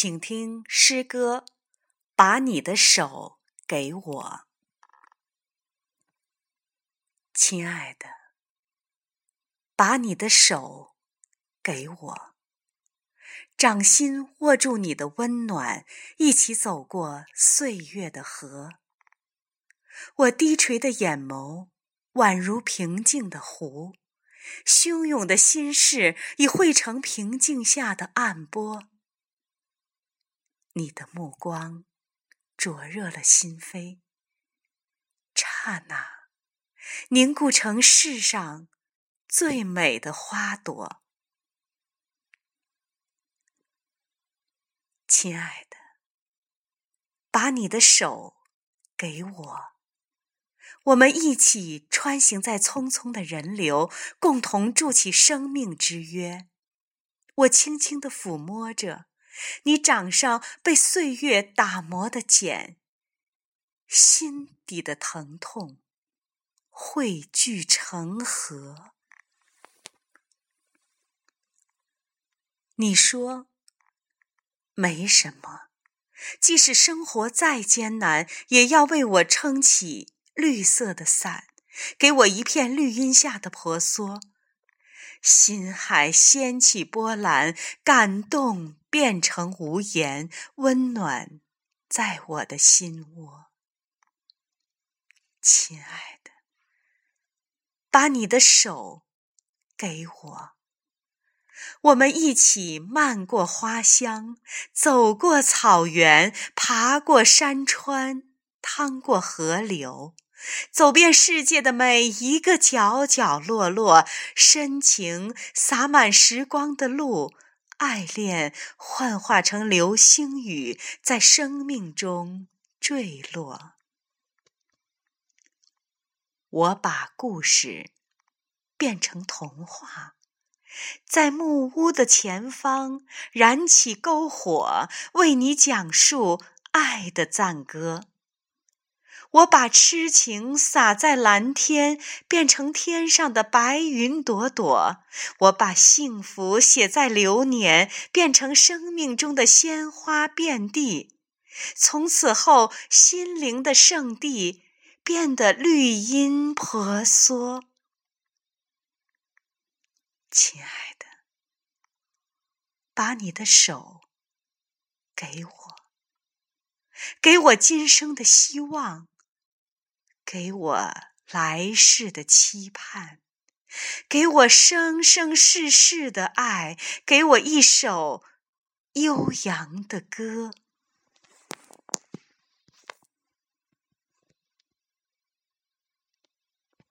请听诗歌《把你的手给我》，亲爱的，把你的手给我，掌心握住你的温暖，一起走过岁月的河。我低垂的眼眸宛如平静的湖，汹涌的心事已汇成平静下的暗波。你的目光灼热了心扉，刹那凝固成世上最美的花朵。亲爱的，把你的手给我，我们一起穿行在匆匆的人流，共同筑起生命之约。我轻轻地抚摸着。你掌上被岁月打磨的茧，心底的疼痛汇聚成河。你说没什么，即使生活再艰难，也要为我撑起绿色的伞，给我一片绿荫下的婆娑。心海掀起波澜，感动变成无言，温暖在我的心窝。亲爱的，把你的手给我，我们一起漫过花香，走过草原，爬过山川，趟过河流。走遍世界的每一个角角落落，深情洒满时光的路，爱恋幻化成流星雨，在生命中坠落。我把故事变成童话，在木屋的前方燃起篝火，为你讲述爱的赞歌。我把痴情洒在蓝天，变成天上的白云朵朵；我把幸福写在流年，变成生命中的鲜花遍地。从此后，心灵的圣地变得绿荫婆娑。亲爱的，把你的手给我，给我今生的希望。给我来世的期盼，给我生生世世的爱，给我一首悠扬的歌。